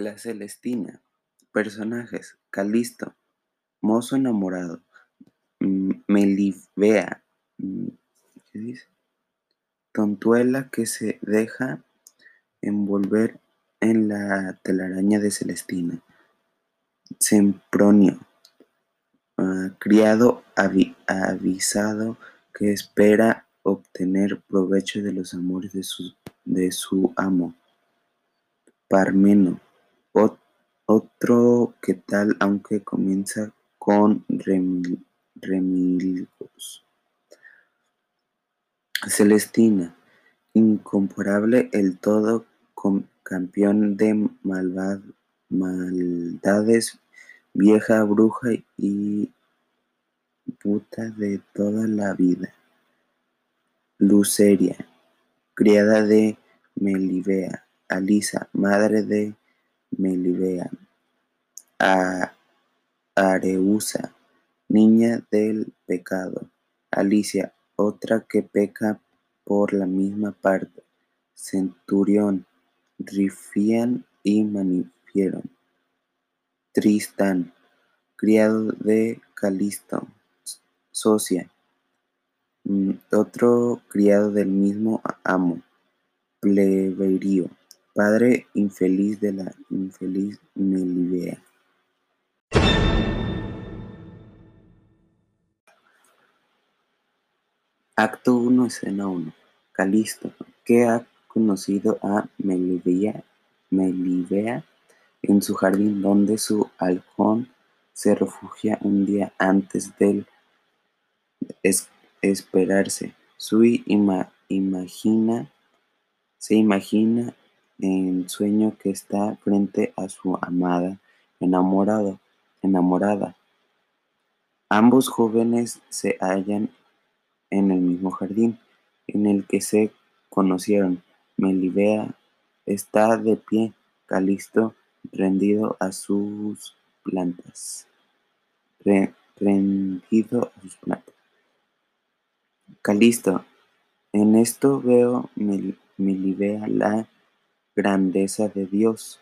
La Celestina. Personajes: Calisto, mozo enamorado. Melibea, ¿qué dice? Tontuela que se deja envolver en la telaraña de Celestina. Sempronio, ah, criado avisado que espera obtener provecho de los amores de su, de su amo. Parmeno, otro que tal, aunque comienza con remilgos. Celestina, incomparable el todo campeón de maldades, vieja bruja y puta de toda la vida. Luceria, criada de Melibea. Alisa, madre de Melibea. Areusa, niña del pecado. Alicia, otra que peca por la misma parte. Centurión, Rifian y Manifieron. Tristán, criado de Calisto. Socia, mm, otro criado del mismo amo. Pleberio, padre infeliz de la infeliz Melibea. Acto 1, escena 1. Calisto, que ha conocido a Melibea, Melibea en su jardín donde su halcón se refugia un día antes del esperarse. Su imagina, se imagina en sueño que está frente a su amada, enamorado, enamorada. Ambos jóvenes se hallan en el mismo jardín en el que se conocieron. Melibea está de pie, Calisto rendido a sus plantas. rendido a sus plantas. Calisto, en esto veo Melibea la grandeza de Dios.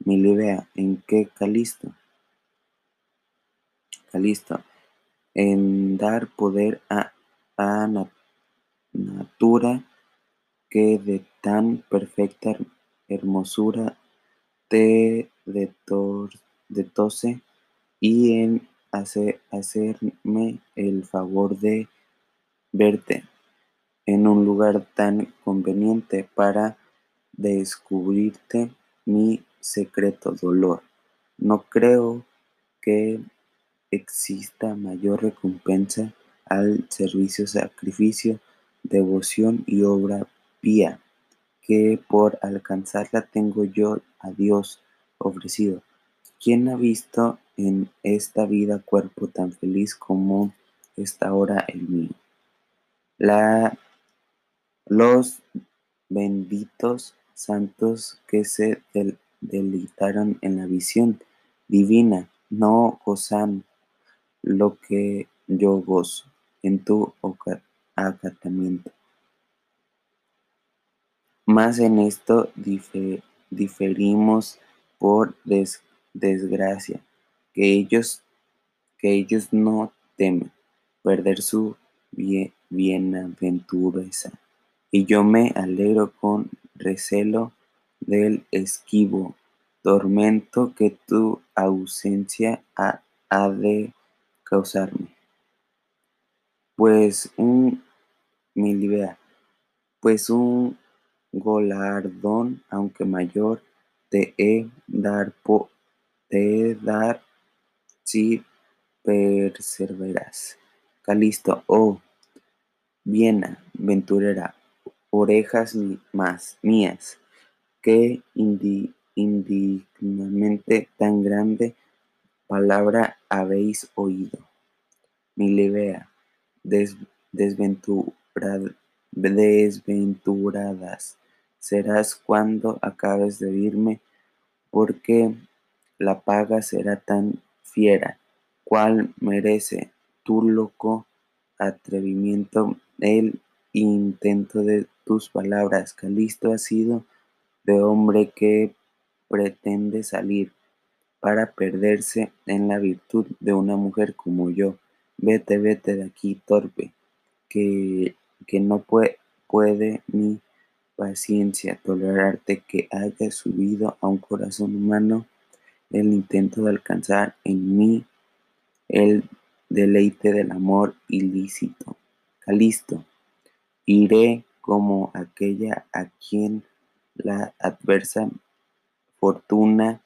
Melibea, ¿en qué Calisto? Calisto, en dar poder a natura que de tan perfecta hermosura te detose y en hacerme el favor de verte en un lugar tan conveniente para descubrirte mi secreto dolor. No creo que exista mayor recompensa al servicio, sacrificio, devoción y obra pía, que por alcanzarla tengo yo a Dios ofrecido. ¿Quién ha visto en esta vida cuerpo tan feliz como esta ahora el mío? La, los benditos santos que se deleitaron en la visión divina no gozan lo que yo gozo en tu acatamiento. Mas en esto diferimos por desgracia, que ellos, que ellos no temen perder su bienaventuranza. Y yo me alegro con recelo del esquivo tormento que tu ausencia ha de causarme pues un pues un galardón, aunque mayor, te he dar te dar si perseveras. Calisto, oh, Viena, venturera, orejas más mías, que indignamente tan grande palabra habéis oído. Desventuradas serás cuando acabes de oírme, porque la paga será tan fiera, cual merece tu loco atrevimiento el intento de tus palabras. Calisto ha sido de hombre que pretende salir para perderse en la virtud de una mujer como yo. Vete, vete de aquí, torpe, que, que no puede, puede mi paciencia tolerarte que haya subido a un corazón humano el intento de alcanzar en mí el deleite del amor ilícito. Calisto, iré como aquella a quien la adversa fortuna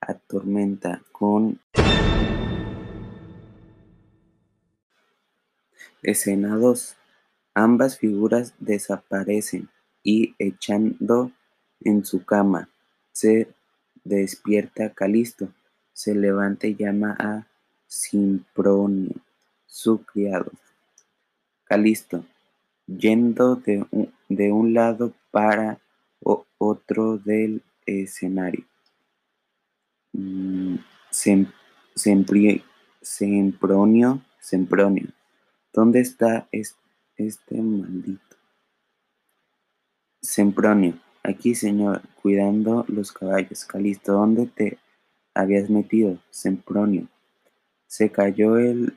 atormenta con escena 2. Ambas figuras desaparecen y echando en su cama se despierta Calisto, se levanta y llama a Simpronio, su criado. Calisto, yendo de un, de un lado para otro del escenario. Mm, Sempronio, Sempronio, ¿dónde está este maldito? Sempronio, aquí señor, cuidando los caballos. Calisto, ¿dónde te habías metido? Sempronio, se cayó el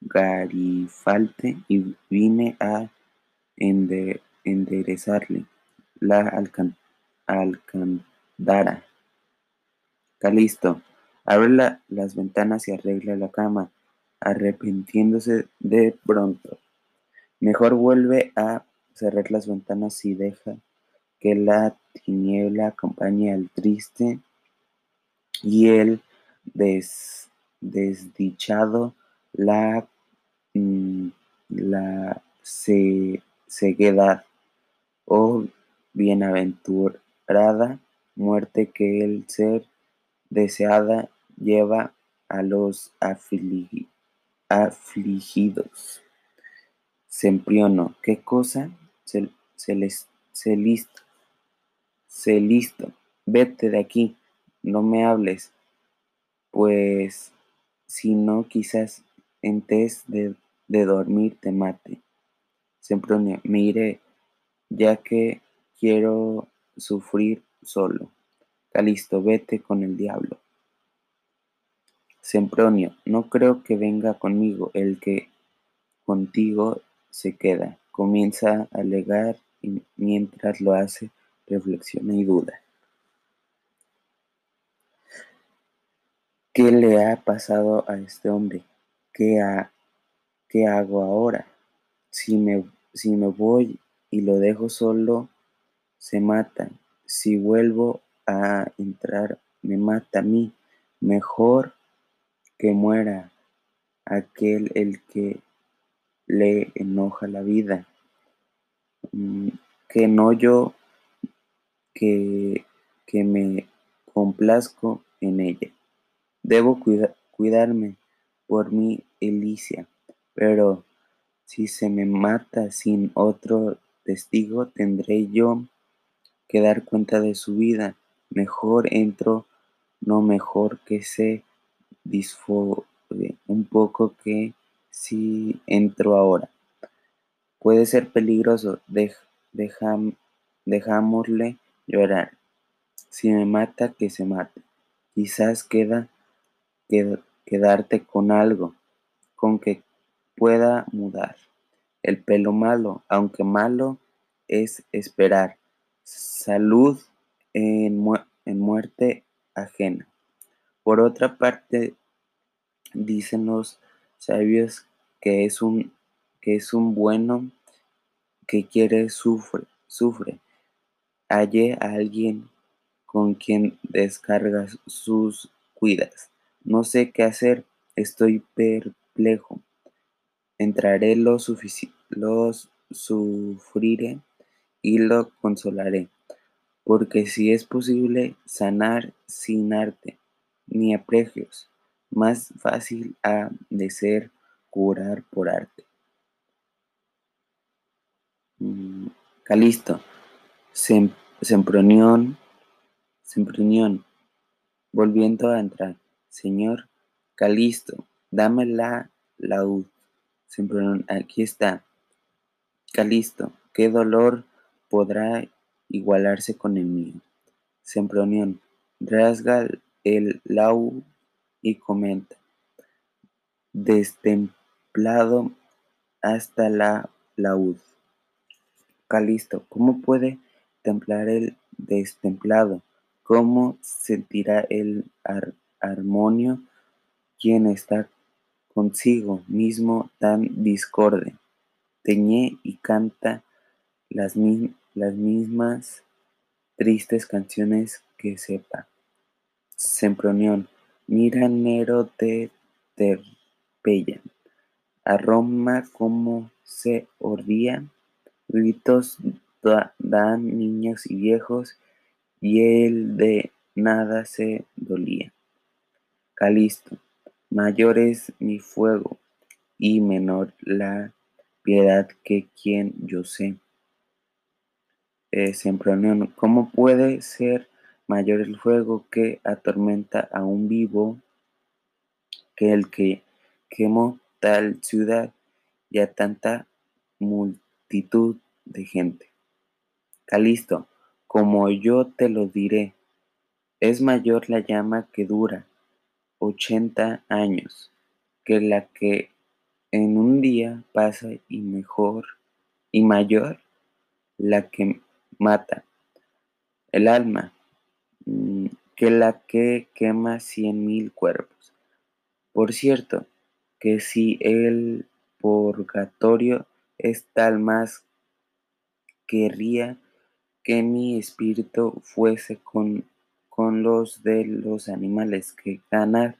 garifalte y vine a enderezarle la alcandara. Calisto, abre las ventanas y arregla la cama, arrepintiéndose de pronto. Mejor vuelve a cerrar las ventanas y deja que la tiniebla acompañe al triste y el desdichado, la, mm, la ceguedad, oh bienaventurada muerte que el ser deseada lleva a los afligidos. Sempriono, ¿qué cosa? Se, les, se listo, se listo, vete de aquí, no me hables, pues si no quizás antes de, de dormir te mate. Sempronio, me iré, ya que quiero sufrir solo. Calisto, vete con el diablo. Sempronio, no creo que venga conmigo el que contigo se queda. Comienza a alegar y mientras lo hace, reflexiona y duda. ¿Qué le ha pasado a este hombre? ¿Qué, qué hago ahora? Si me, si me voy y lo dejo solo, se mata. Si vuelvo a entrar, me mata a mí. Mejor que muera aquel el que le enoja la vida, mm, que no yo que, que me complazco en ella. Debo cuidarme por mi Elicia, pero si se me mata sin otro testigo, tendré yo que dar cuenta de su vida. Mejor entro, no mejor que se disfode un poco que si entro ahora. Puede ser peligroso, dejámosle llorar. Si me mata, que se mate. Quizás queda quedarte con algo, con que pueda mudar. El pelo malo, aunque malo, es esperar. Salud en, en muerte ajena. Por otra parte, dicen los sabios que es un, que es un bueno que quiere sufre, sufre. Halle a alguien con quien descarga sus cuidas. No sé qué hacer, estoy perplejo. Entraré lo los sufriré y lo consolaré, porque si es posible sanar sin arte, ni apregios, más fácil ha de ser curar por arte. Mm, Calisto, Sempronión, Sempronión, volviendo a entrar. Señor Calisto, dame la laúd. Sempronión, aquí está. Calisto, qué dolor podrá igualarse con el mío. Sempronión, rasga el laúd y comenta, destemplado hasta la laúd. Calisto, ¿cómo puede templar el destemplado? ¿Cómo sentirá el armonio quien está consigo mismo tan discorde? Teñe y canta las, las mismas tristes canciones que sepa. Sempronión, mira Nero de Terpella, a Roma como se ordía, gritos dan niños y viejos, y él de nada se dolía. Calisto, mayor es mi fuego y menor la piedad que quien yo sé. Eh, Sempronión, ¿cómo puede ser mayor el fuego que atormenta a un vivo que el que quemó tal ciudad y a tanta multitud de gente? Calisto, como yo te lo diré, es mayor la llama que dura ochenta años que la que en un día pasa y mejor y mayor la que mata el alma que la que quema cien mil cuerpos. Por cierto, que si el purgatorio es tal más querría que mi espíritu fuese con, con los de los animales, que ganar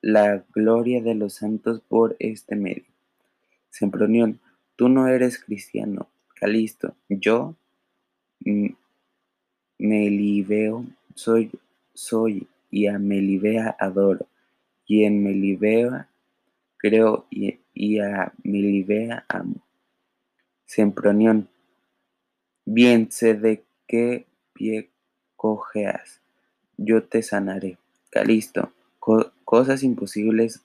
la gloria de los santos por este medio. Sempronión, tú no eres cristiano, Calisto, yo, Melibeo, soy, soy, y a Melibea adoro, y en Melibea creo, y, y a Melibea amo. Sempronión, Bien sé de qué pie cojeas, yo te sanaré. Calisto, cosas imposibles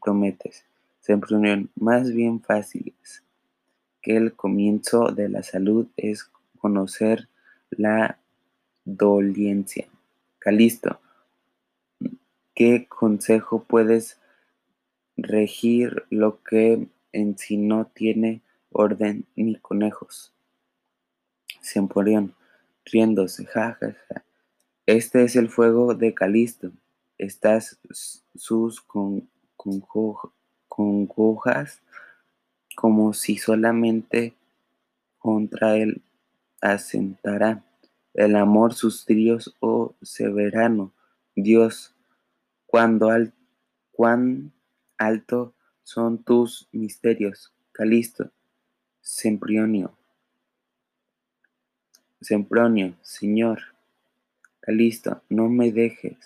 prometes, Sempronión, más bien fáciles, que el comienzo de la salud es conocer la dolencia. Calisto, ¿qué consejo puedes regir lo que en sí no tiene orden ni conejos? Sempronión, riéndose, ja, ja, ja. Este es el fuego de Calisto. Estas sus con, congojas como si solamente contra él asentará el amor sus tríos, oh severano Dios, cuando al, cuán alto son tus misterios, Calisto, Semprionio. Sempronio, Señor, Calisto, no me dejes.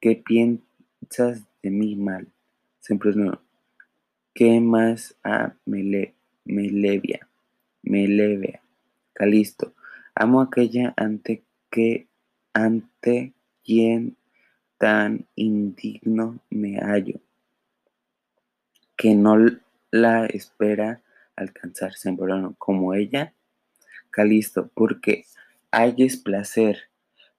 ¿Qué piensas de mí mal? Sempronio, ¿qué más a Mele, Melevia? Melevia, Calisto, amo aquella ante que ante quien tan indigno me hallo, que no la espera alcanzar Sempronión como ella. Calisto, porque hayes placer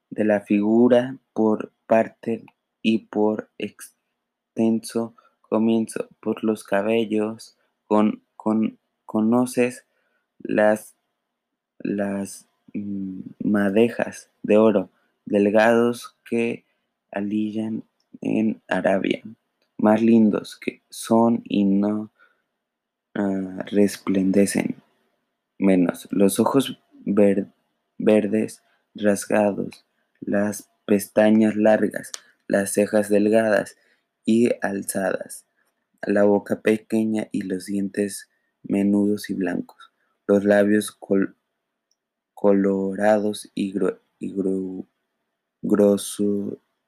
de la figura por parte y por extenso comienzo, por los cabellos, con, con conoces las, las madejas de oro delgados que alillan en Arabia, más lindos que son y no ah, resplandecen menos, los ojos verdes rasgados, las pestañas largas, las cejas delgadas y alzadas, la boca pequeña y los dientes menudos y blancos, los labios colorados y,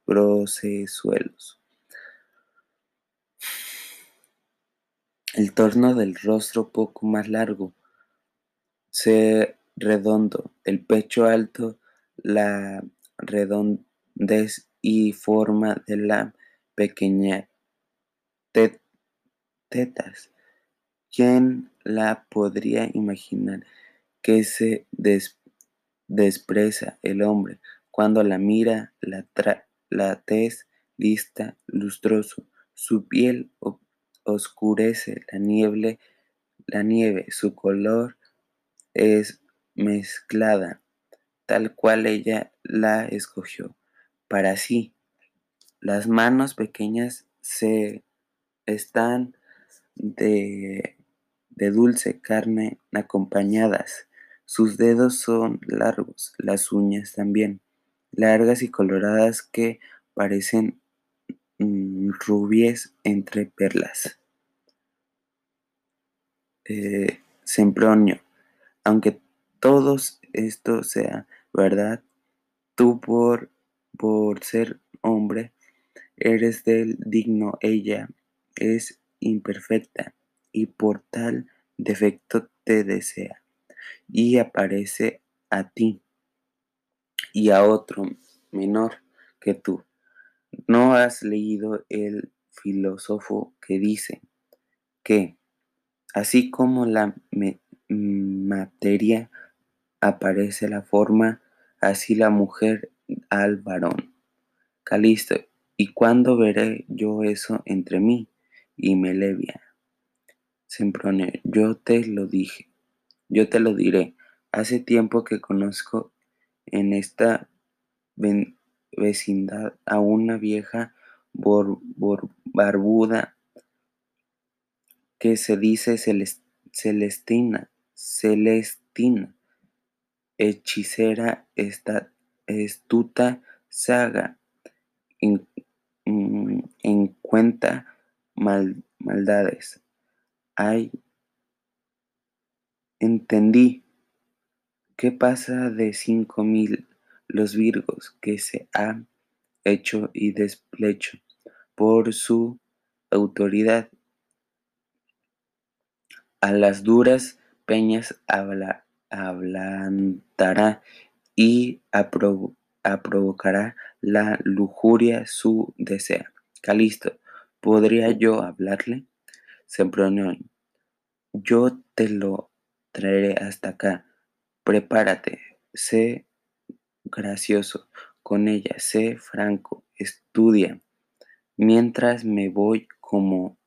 grosesuelos. El torno del rostro poco más largo, ser redondo, el pecho alto, la redondez y forma de la pequeña tetas. ¿Quién la podría imaginar que se despreza el hombre Cuando la mira, la, la tez lista, lustroso, su piel oscurece la nieve, la nieve, su color es mezclada, tal cual ella la escogió. Para sí, las manos pequeñas se están de, de dulce carne acompañadas. Sus dedos son largos, las uñas también, largas y coloradas que parecen mm, entre perlas. Eh, Sempronio, aunque todo esto sea verdad, tú por, por ser hombre eres del digno, ella es imperfecta y por tal defecto te desea y aparece a ti y a otro menor que tú. ¿No has leído el filósofo que dice que así como la materia aparece la forma, así la mujer al varón? Calisto, ¿y cuándo veré yo eso entre mí y Melevia? Sempronio, yo te lo dije, yo te lo diré. Hace tiempo que conozco en esta vecindad a una vieja barbuda que se dice Celestina, Celestina, hechicera esta, estuta, saga, en, mm, cuenta maldades. Ay, entendí. ¿Qué pasa de cinco mil los virgos que se ha hecho y desplecho por su autoridad? A las duras peñas habla, ablandará y provocará la lujuria su desea. Calisto, ¿podría yo hablarle? Sempronio, yo te lo traeré hasta acá. Prepárate, sé gracioso con ella, sé franco, estudia. Mientras me voy como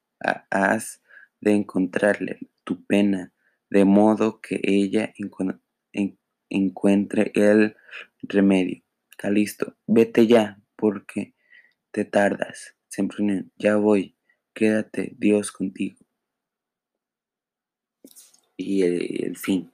has de encontrarle tu pena, de modo que ella encuentre el remedio. Calisto, vete ya, porque te tardas. Sempronio, ya voy, quédate, Dios contigo y el, fin.